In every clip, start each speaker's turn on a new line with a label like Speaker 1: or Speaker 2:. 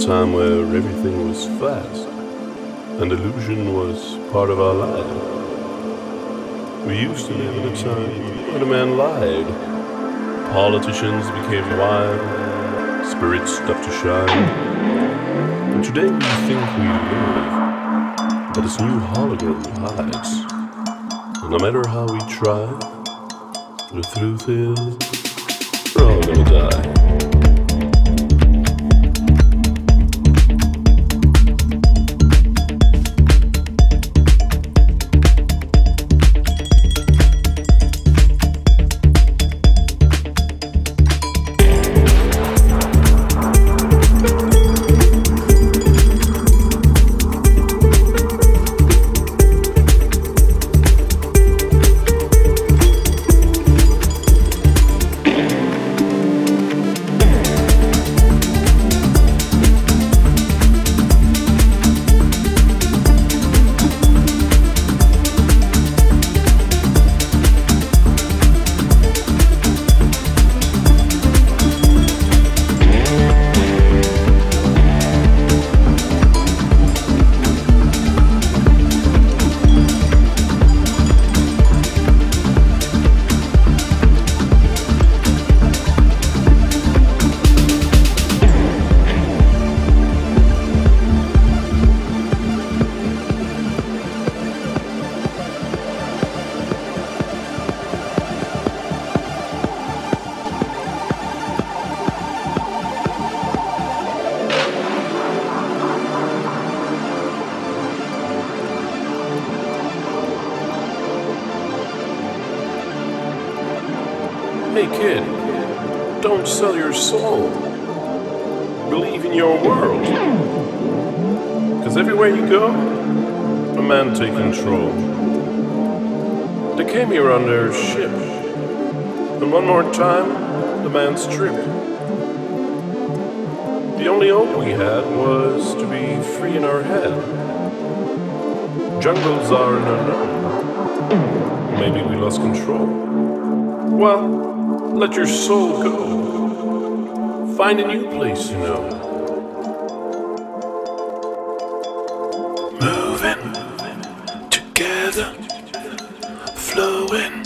Speaker 1: a time where everything was fast and illusion was part of our life. We used to live in a time when a man lied, politicians became wild, spirits stopped to shine. But today we think we live, but this new hologram hides. And no matter how we try, the truth is, we're all gonna die. Together, flowing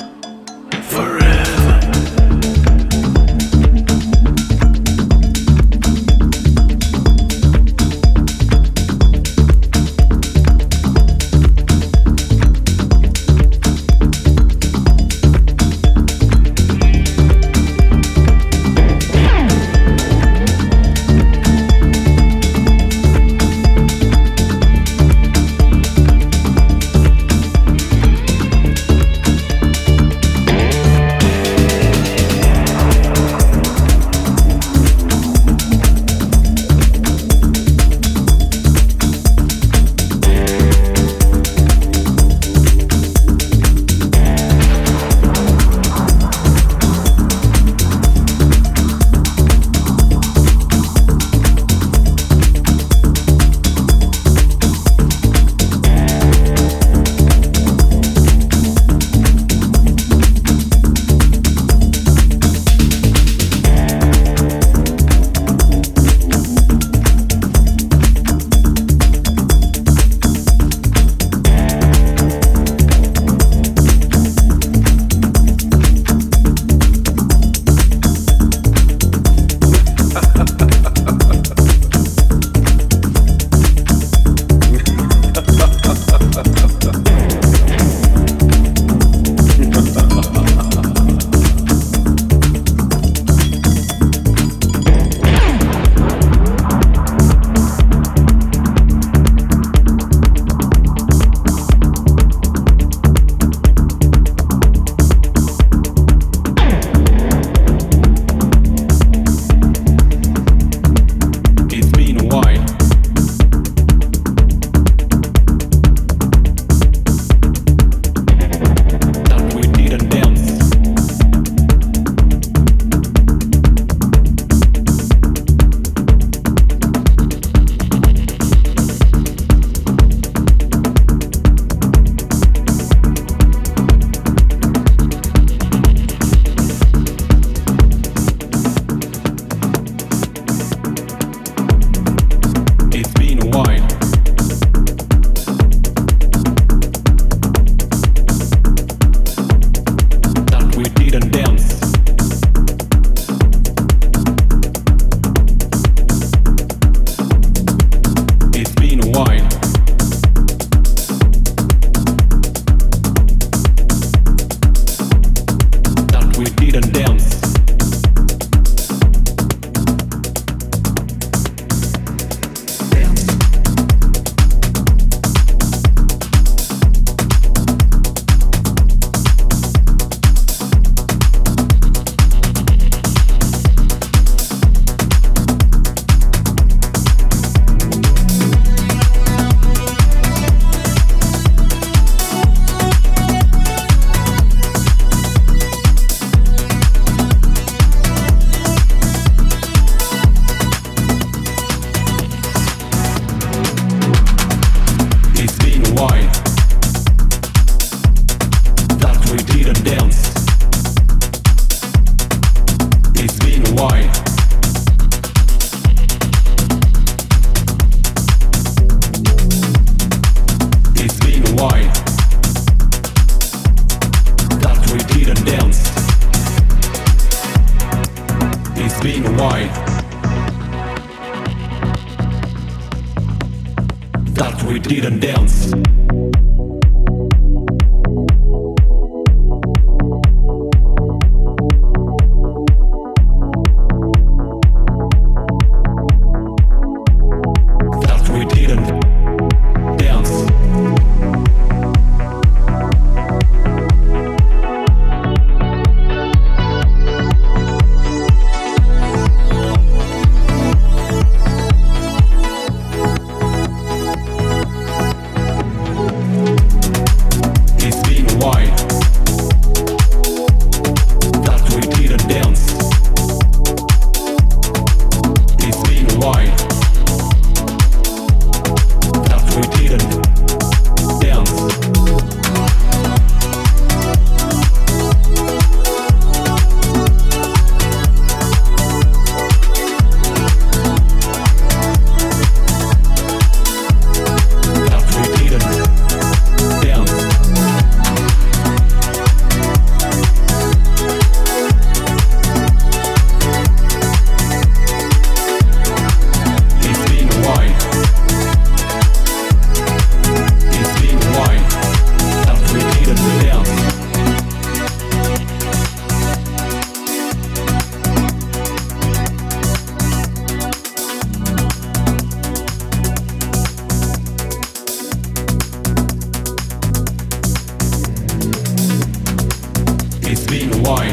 Speaker 1: Why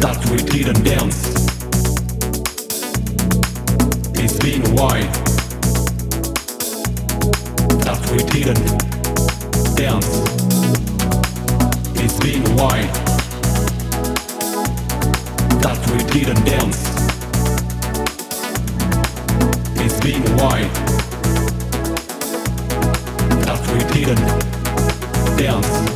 Speaker 1: that we didn't dance. It's been a while that we didn't dance. It's been a while that we didn't dance. It's been a
Speaker 2: while
Speaker 3: that we didn't dance.